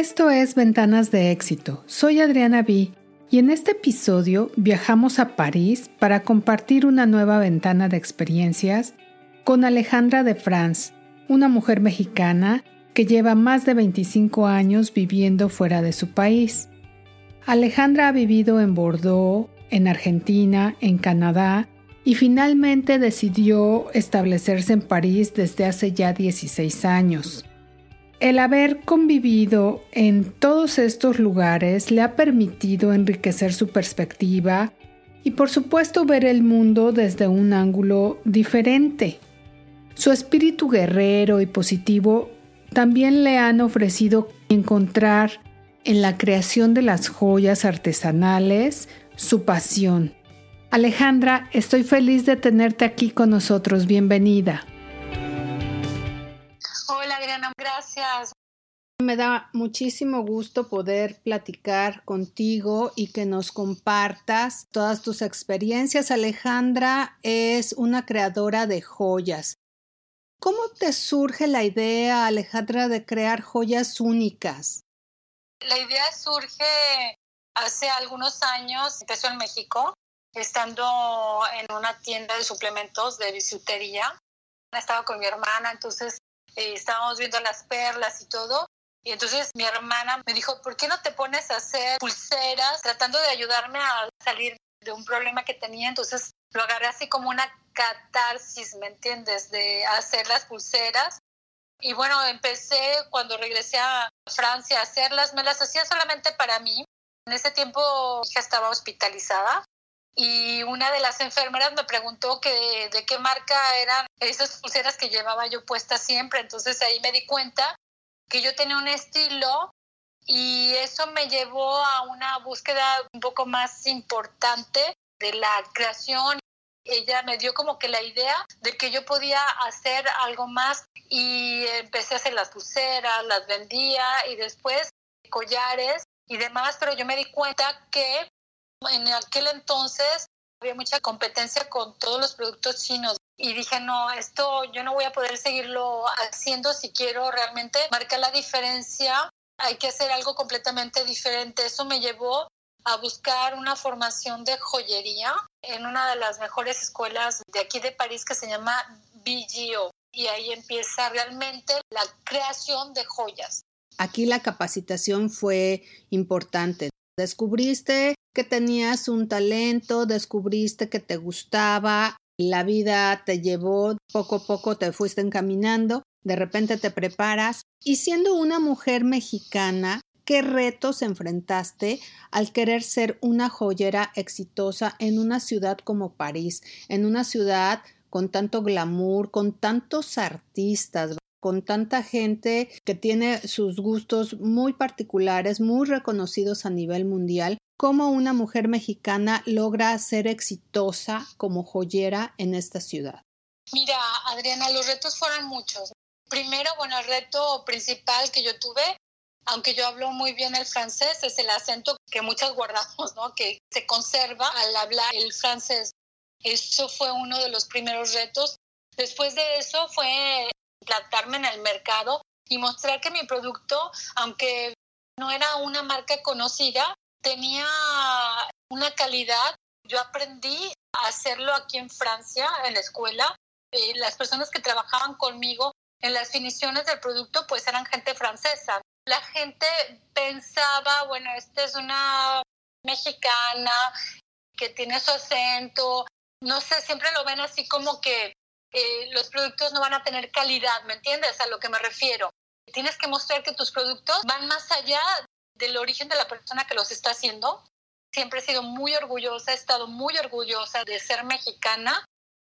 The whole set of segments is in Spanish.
Esto es Ventanas de Éxito. Soy Adriana B y en este episodio viajamos a París para compartir una nueva ventana de experiencias con Alejandra de France, una mujer mexicana que lleva más de 25 años viviendo fuera de su país. Alejandra ha vivido en Bordeaux, en Argentina, en Canadá y finalmente decidió establecerse en París desde hace ya 16 años. El haber convivido en todos estos lugares le ha permitido enriquecer su perspectiva y por supuesto ver el mundo desde un ángulo diferente. Su espíritu guerrero y positivo también le han ofrecido encontrar en la creación de las joyas artesanales su pasión. Alejandra, estoy feliz de tenerte aquí con nosotros. Bienvenida. Hola Adriana, gracias. Me da muchísimo gusto poder platicar contigo y que nos compartas todas tus experiencias. Alejandra es una creadora de joyas. ¿Cómo te surge la idea, Alejandra, de crear joyas únicas? La idea surge hace algunos años, empezó en México, estando en una tienda de suplementos de bisutería. Estaba con mi hermana, entonces eh, estábamos viendo las perlas y todo. Y entonces mi hermana me dijo, ¿por qué no te pones a hacer pulseras tratando de ayudarme a salir de un problema que tenía? Entonces lo agarré así como una catarsis, ¿me entiendes? De hacer las pulseras y bueno, empecé cuando regresé a Francia a hacerlas, me las hacía solamente para mí. En ese tiempo mi hija estaba hospitalizada y una de las enfermeras me preguntó que de qué marca eran esas pulseras que llevaba yo puestas siempre. Entonces ahí me di cuenta que yo tenía un estilo y eso me llevó a una búsqueda un poco más importante de la creación ella me dio como que la idea de que yo podía hacer algo más y empecé a hacer las pulseras, las vendía y después collares y demás, pero yo me di cuenta que en aquel entonces había mucha competencia con todos los productos chinos y dije, no, esto yo no voy a poder seguirlo haciendo si quiero realmente marcar la diferencia, hay que hacer algo completamente diferente. Eso me llevó a buscar una formación de joyería en una de las mejores escuelas de aquí de París que se llama BGO y ahí empieza realmente la creación de joyas. Aquí la capacitación fue importante. Descubriste que tenías un talento, descubriste que te gustaba, la vida te llevó, poco a poco te fuiste encaminando, de repente te preparas y siendo una mujer mexicana, ¿Qué retos enfrentaste al querer ser una joyera exitosa en una ciudad como París, en una ciudad con tanto glamour, con tantos artistas, con tanta gente que tiene sus gustos muy particulares, muy reconocidos a nivel mundial? ¿Cómo una mujer mexicana logra ser exitosa como joyera en esta ciudad? Mira, Adriana, los retos fueron muchos. Primero, bueno, el reto principal que yo tuve aunque yo hablo muy bien el francés, es el acento que muchas guardamos, ¿no? Que se conserva al hablar el francés. Eso fue uno de los primeros retos. Después de eso fue plantarme en el mercado y mostrar que mi producto, aunque no era una marca conocida, tenía una calidad. Yo aprendí a hacerlo aquí en Francia, en la escuela. Eh, las personas que trabajaban conmigo en las finiciones del producto, pues eran gente francesa la gente pensaba, bueno, esta es una mexicana que tiene su acento, no sé, siempre lo ven así como que eh, los productos no van a tener calidad, ¿me entiendes? A lo que me refiero. Tienes que mostrar que tus productos van más allá del origen de la persona que los está haciendo. Siempre he sido muy orgullosa, he estado muy orgullosa de ser mexicana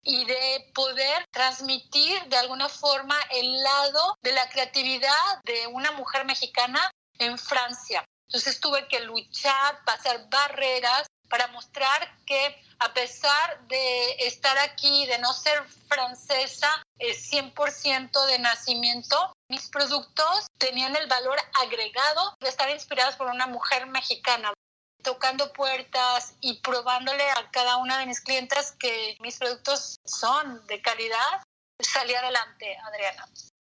y de poder transmitir de alguna forma el lado de la creatividad de una mujer mexicana en Francia. Entonces tuve que luchar, pasar barreras para mostrar que a pesar de estar aquí, de no ser francesa, es 100% de nacimiento, mis productos tenían el valor agregado de estar inspirados por una mujer mexicana tocando puertas y probándole a cada una de mis clientes que mis productos son de calidad, salí adelante, Adriana.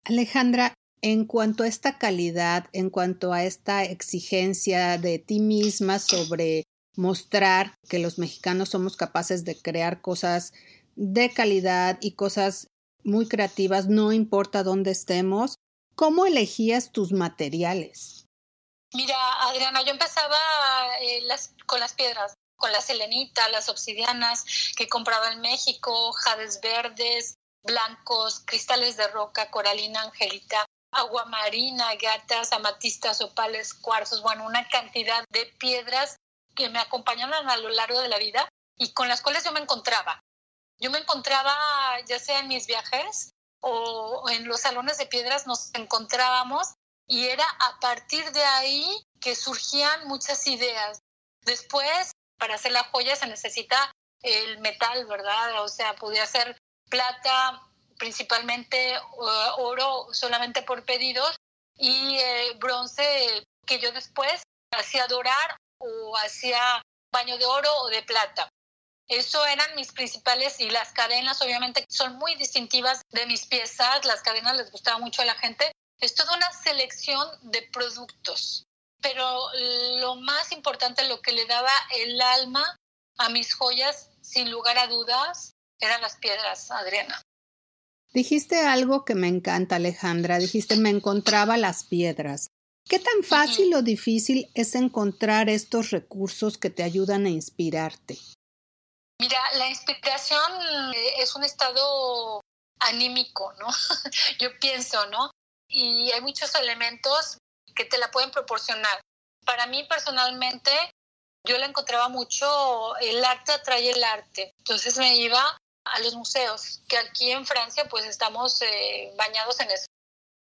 Alejandra, en cuanto a esta calidad, en cuanto a esta exigencia de ti misma sobre mostrar que los mexicanos somos capaces de crear cosas de calidad y cosas muy creativas, no importa dónde estemos, ¿cómo elegías tus materiales? Mira, Adriana, yo empezaba eh, con las piedras, con la selenita, las obsidianas que compraba en México, jades verdes, blancos, cristales de roca, coralina, angelita, agua marina, gatas, amatistas, opales, cuarzos, bueno, una cantidad de piedras que me acompañaban a lo largo de la vida y con las cuales yo me encontraba. Yo me encontraba, ya sea en mis viajes o en los salones de piedras, nos encontrábamos y era a partir de ahí que surgían muchas ideas. Después, para hacer la joya se necesita el metal, ¿verdad? O sea, podía ser plata, principalmente oro solamente por pedidos y eh, bronce que yo después hacía dorar o hacía baño de oro o de plata. Eso eran mis principales y las cadenas obviamente son muy distintivas de mis piezas, las cadenas les gustaba mucho a la gente. Es toda una selección de productos, pero lo más importante, lo que le daba el alma a mis joyas, sin lugar a dudas, eran las piedras, Adriana. Dijiste algo que me encanta, Alejandra. Dijiste, me encontraba las piedras. ¿Qué tan fácil o difícil es encontrar estos recursos que te ayudan a inspirarte? Mira, la inspiración eh, es un estado anímico, ¿no? Yo pienso, ¿no? Y hay muchos elementos que te la pueden proporcionar. Para mí personalmente, yo la encontraba mucho, el arte atrae el arte. Entonces me iba a los museos, que aquí en Francia pues estamos eh, bañados en eso.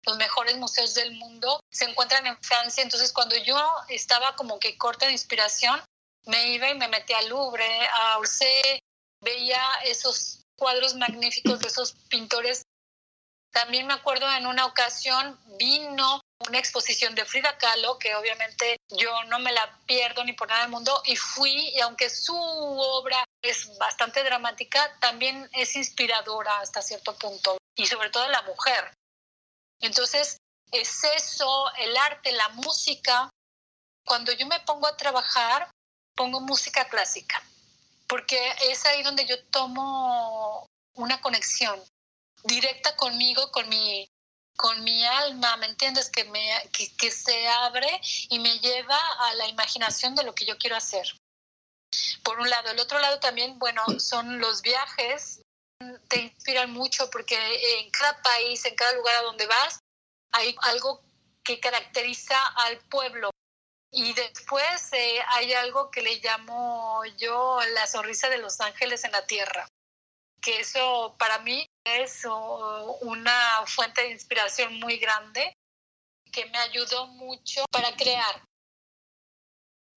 Los mejores museos del mundo se encuentran en Francia, entonces cuando yo estaba como que corta de inspiración, me iba y me metía al Louvre, a Orsay, veía esos cuadros magníficos de esos pintores. También me acuerdo en una ocasión vino una exposición de Frida Kahlo, que obviamente yo no me la pierdo ni por nada del mundo, y fui, y aunque su obra es bastante dramática, también es inspiradora hasta cierto punto, y sobre todo la mujer. Entonces, es eso, el arte, la música. Cuando yo me pongo a trabajar, pongo música clásica, porque es ahí donde yo tomo una conexión directa conmigo, con mi con mi alma, ¿me entiendes? Que, me, que, se abre y me lleva a la imaginación de lo que yo quiero hacer. Por un lado. El otro lado también, bueno, son los viajes. Te inspiran mucho porque en cada país, en cada lugar a donde vas, hay algo que caracteriza al pueblo. Y después eh, hay algo que le llamo yo la sonrisa de los ángeles en la tierra que eso para mí es una fuente de inspiración muy grande que me ayudó mucho para crear.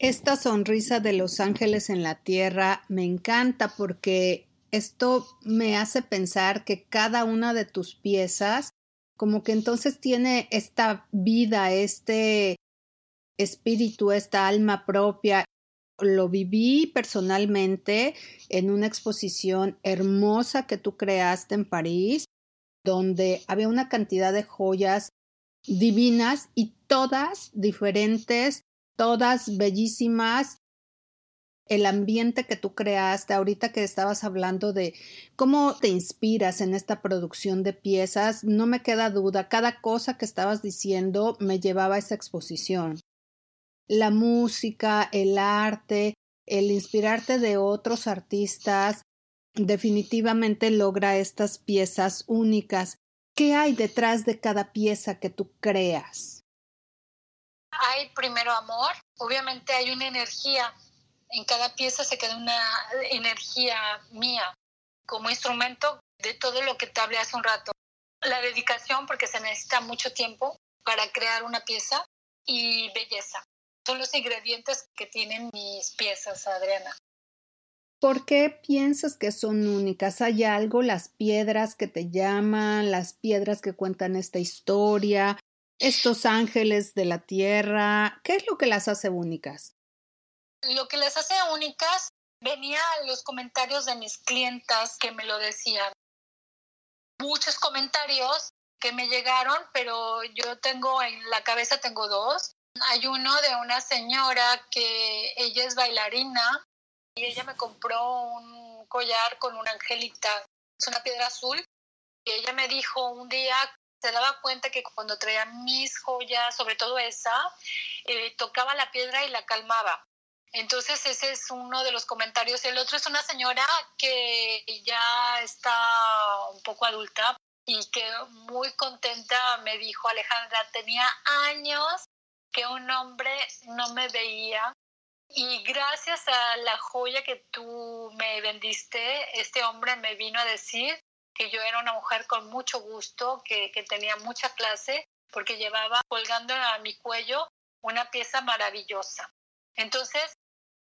Esta sonrisa de los ángeles en la tierra me encanta porque esto me hace pensar que cada una de tus piezas como que entonces tiene esta vida, este espíritu, esta alma propia lo viví personalmente en una exposición hermosa que tú creaste en París, donde había una cantidad de joyas divinas y todas diferentes, todas bellísimas. El ambiente que tú creaste, ahorita que estabas hablando de cómo te inspiras en esta producción de piezas, no me queda duda, cada cosa que estabas diciendo me llevaba a esa exposición la música, el arte, el inspirarte de otros artistas, definitivamente logra estas piezas únicas. ¿Qué hay detrás de cada pieza que tú creas? Hay primero amor, obviamente hay una energía, en cada pieza se queda una energía mía como instrumento de todo lo que te hablé hace un rato. La dedicación, porque se necesita mucho tiempo para crear una pieza, y belleza son los ingredientes que tienen mis piezas, Adriana. ¿Por qué piensas que son únicas? ¿Hay algo, las piedras que te llaman, las piedras que cuentan esta historia, estos ángeles de la tierra? ¿Qué es lo que las hace únicas? Lo que las hace únicas venía a los comentarios de mis clientas que me lo decían. Muchos comentarios que me llegaron, pero yo tengo en la cabeza tengo dos. Hay uno de una señora que ella es bailarina y ella me compró un collar con una angelita, es una piedra azul, y ella me dijo un día, se daba cuenta que cuando traía mis joyas, sobre todo esa, eh, tocaba la piedra y la calmaba. Entonces ese es uno de los comentarios. El otro es una señora que ya está un poco adulta y que muy contenta me dijo, Alejandra, tenía años que un hombre no me veía y gracias a la joya que tú me vendiste, este hombre me vino a decir que yo era una mujer con mucho gusto, que, que tenía mucha clase, porque llevaba colgando a mi cuello una pieza maravillosa. Entonces,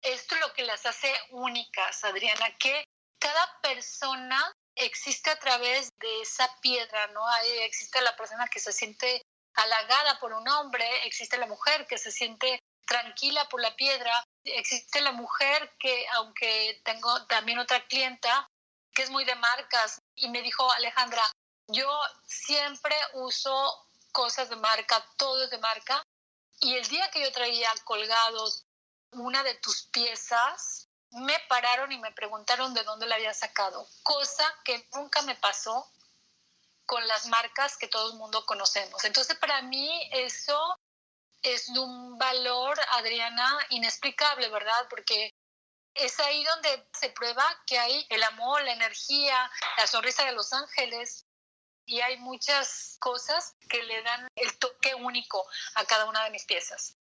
esto es lo que las hace únicas, Adriana, que cada persona existe a través de esa piedra, ¿no? Ahí existe la persona que se siente halagada por un hombre, existe la mujer que se siente tranquila por la piedra, existe la mujer que, aunque tengo también otra clienta que es muy de marcas, y me dijo, Alejandra, yo siempre uso cosas de marca, todo es de marca, y el día que yo traía colgado una de tus piezas, me pararon y me preguntaron de dónde la había sacado, cosa que nunca me pasó con las marcas que todo el mundo conocemos. Entonces, para mí eso es un valor, Adriana, inexplicable, ¿verdad? Porque es ahí donde se prueba que hay el amor, la energía, la sonrisa de los ángeles y hay muchas cosas que le dan el toque único a cada una de mis piezas.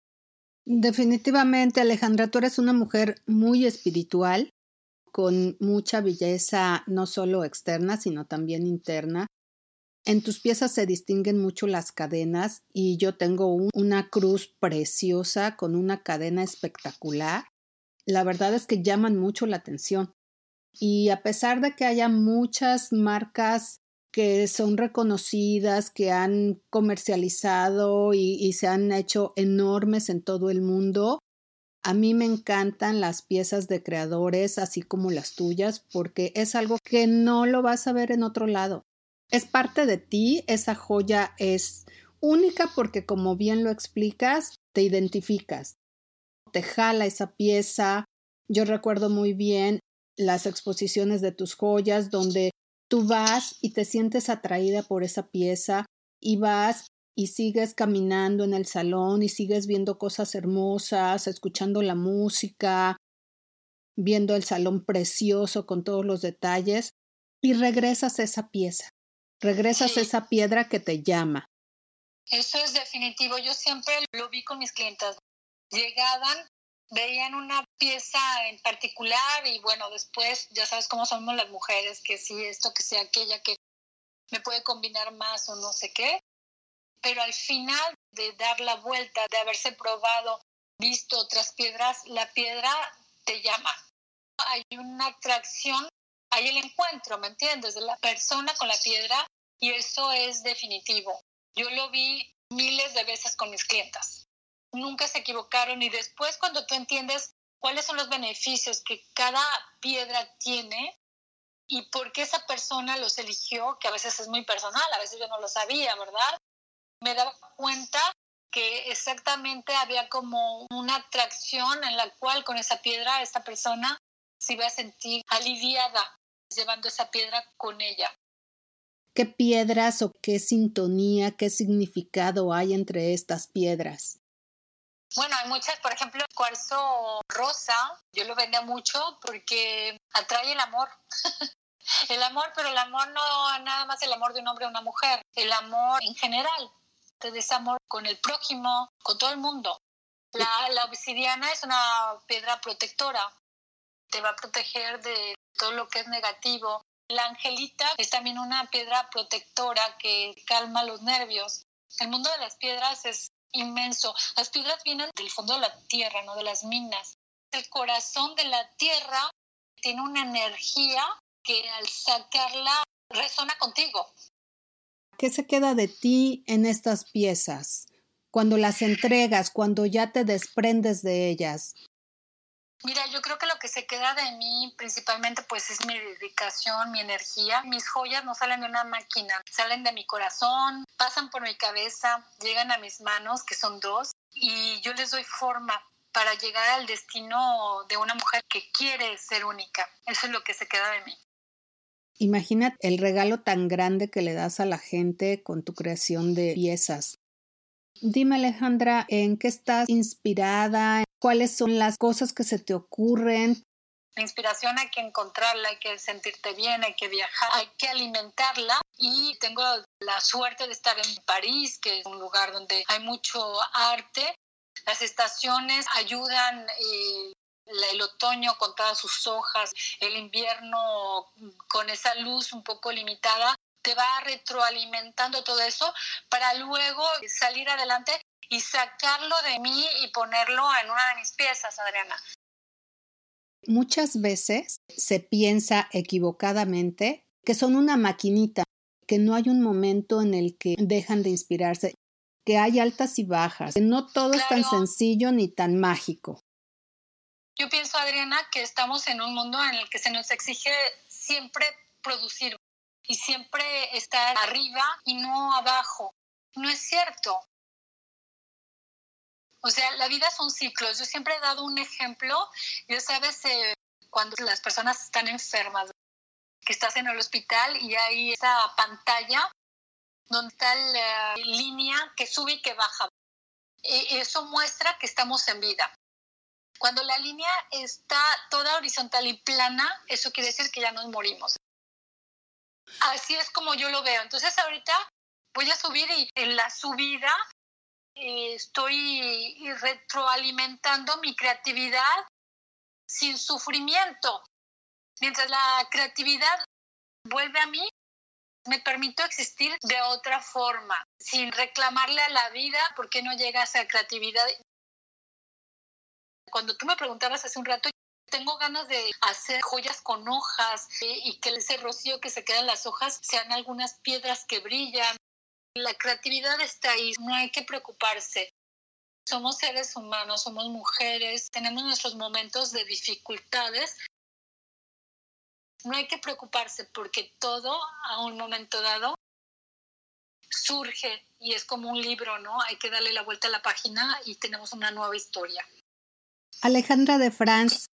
Definitivamente, Alejandra, tú eres una mujer muy espiritual, con mucha belleza, no solo externa, sino también interna. En tus piezas se distinguen mucho las cadenas y yo tengo una cruz preciosa con una cadena espectacular. La verdad es que llaman mucho la atención. Y a pesar de que haya muchas marcas que son reconocidas, que han comercializado y, se han hecho enormes en todo el mundo. A mí me encantan las piezas de creadores, así como las tuyas, porque es algo que no lo vas a ver en otro lado. Es parte de ti, esa joya es única porque, como bien lo explicas, te identificas. Te jala esa pieza. Yo recuerdo muy bien las exposiciones de tus joyas donde Tú vas y te sientes atraída por esa pieza y vas y sigues caminando en el salón y sigues viendo cosas hermosas, escuchando la música, viendo el salón precioso con todos los detalles y regresas a esa pieza, regresas a esa piedra que te llama. Eso es definitivo, yo siempre lo vi con mis clientes. Llegaban veían una pieza en particular y bueno, después ya sabes cómo somos las mujeres, que si esto, que sea aquella, que me puede combinar más o no sé qué. Pero al final de dar la vuelta, de haberse probado, visto otras piedras, la piedra te llama. Hay una atracción, hay el encuentro, ¿me entiendes? De la persona con la piedra y eso es definitivo. Yo lo vi miles de veces con mis clientas nunca se equivocaron y después cuando tú entiendes cuáles son los beneficios que cada piedra tiene y por qué esa persona los eligió, que a veces es muy personal, a veces yo no lo sabía, ¿verdad? Me daba cuenta que exactamente había como una atracción en la cual con esa piedra esta persona se iba a sentir aliviada llevando esa piedra con ella. ¿Qué piedras o qué sintonía, qué significado hay entre estas piedras? Bueno, hay muchas, por ejemplo, el cuarzo rosa, yo lo vendía mucho porque atrae el amor. el amor, pero el amor no nada más el amor de un hombre o una mujer, el amor en general. Entonces, amor con el prójimo, con todo el mundo. La, la obsidiana es una piedra protectora, te va a proteger de todo lo que es negativo. La angelita es también una piedra protectora que calma los nervios. El mundo de las piedras es inmenso. Las piedras vienen del fondo de la tierra, no de las minas. El corazón de la tierra tiene una energía que al sacarla resona contigo. ¿Qué se queda de ti en estas piezas? Cuando las entregas, cuando ya te desprendes de ellas. Mira, yo creo que lo que se queda de mí principalmente pues es mi dedicación, mi energía. Mis joyas no salen de una máquina, salen de mi corazón, pasan por mi cabeza, llegan a mis manos, que son dos, y yo les doy forma para llegar al destino de una mujer que quiere ser única. Eso es lo que se queda de mí. Imagina el regalo tan grande que le das a la gente con tu creación de piezas. Dime Alejandra, ¿en qué estás inspirada? ¿Cuáles son las cosas que se te ocurren? La inspiración hay que encontrarla, hay que sentirte bien, hay que viajar, hay que alimentarla. Y tengo la suerte de estar en París, que es un lugar donde hay mucho arte. Las estaciones ayudan eh, el otoño con todas sus hojas, el invierno con esa luz un poco limitada, te va retroalimentando todo eso para luego salir adelante y sacarlo de mí y ponerlo en una de mis piezas, Adriana. Muchas veces se piensa equivocadamente que son una maquinita, que no hay un momento en el que dejan de inspirarse, que hay altas y bajas, que no todo es tan sencillo ni tan mágico. Yo pienso, Adriana, que estamos en un mundo en el que se nos exige siempre producir y siempre estar arriba y no abajo. No es cierto. O sea, la vida son ciclos. Yo siempre he dado un ejemplo. Ya sabes, eh, cuando las personas están enfermas, que estás en el hospital y hay esa pantalla donde está la línea que sube y que baja. Y eso muestra que estamos en vida. Cuando la línea está toda horizontal y plana, eso quiere decir que ya nos morimos. Así es como yo lo veo. Entonces ahorita voy a subir y en la subida eh, estoy retroalimentando mi creatividad sin sufrimiento. Mientras la creatividad vuelve a mí, me permito existir de otra forma, sin reclamarle a la vida por qué no llega esa creatividad cuando tú me preguntabas hace un rato, tengo ganas de hacer joyas con hojas eh, y que ese rocío que se queda en las hojas sean algunas piedras que brillan. La creatividad está ahí, no hay que preocuparse. Somos seres humanos, somos mujeres, tenemos nuestros momentos de dificultades. No hay que preocuparse porque todo a un momento dado surge y es como un libro, ¿no? Hay que darle la vuelta a la página y tenemos una nueva historia. Alejandra de France,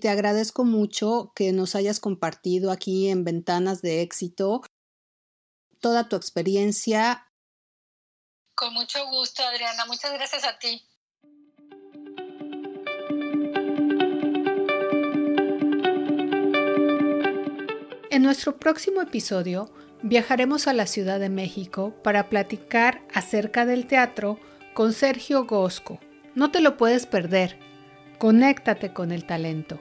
te agradezco mucho que nos hayas compartido aquí en Ventanas de Éxito toda tu experiencia. Con mucho gusto, Adriana. Muchas gracias a ti. En nuestro próximo episodio viajaremos a la Ciudad de México para platicar acerca del teatro con Sergio Gosco. No te lo puedes perder. Conéctate con el talento.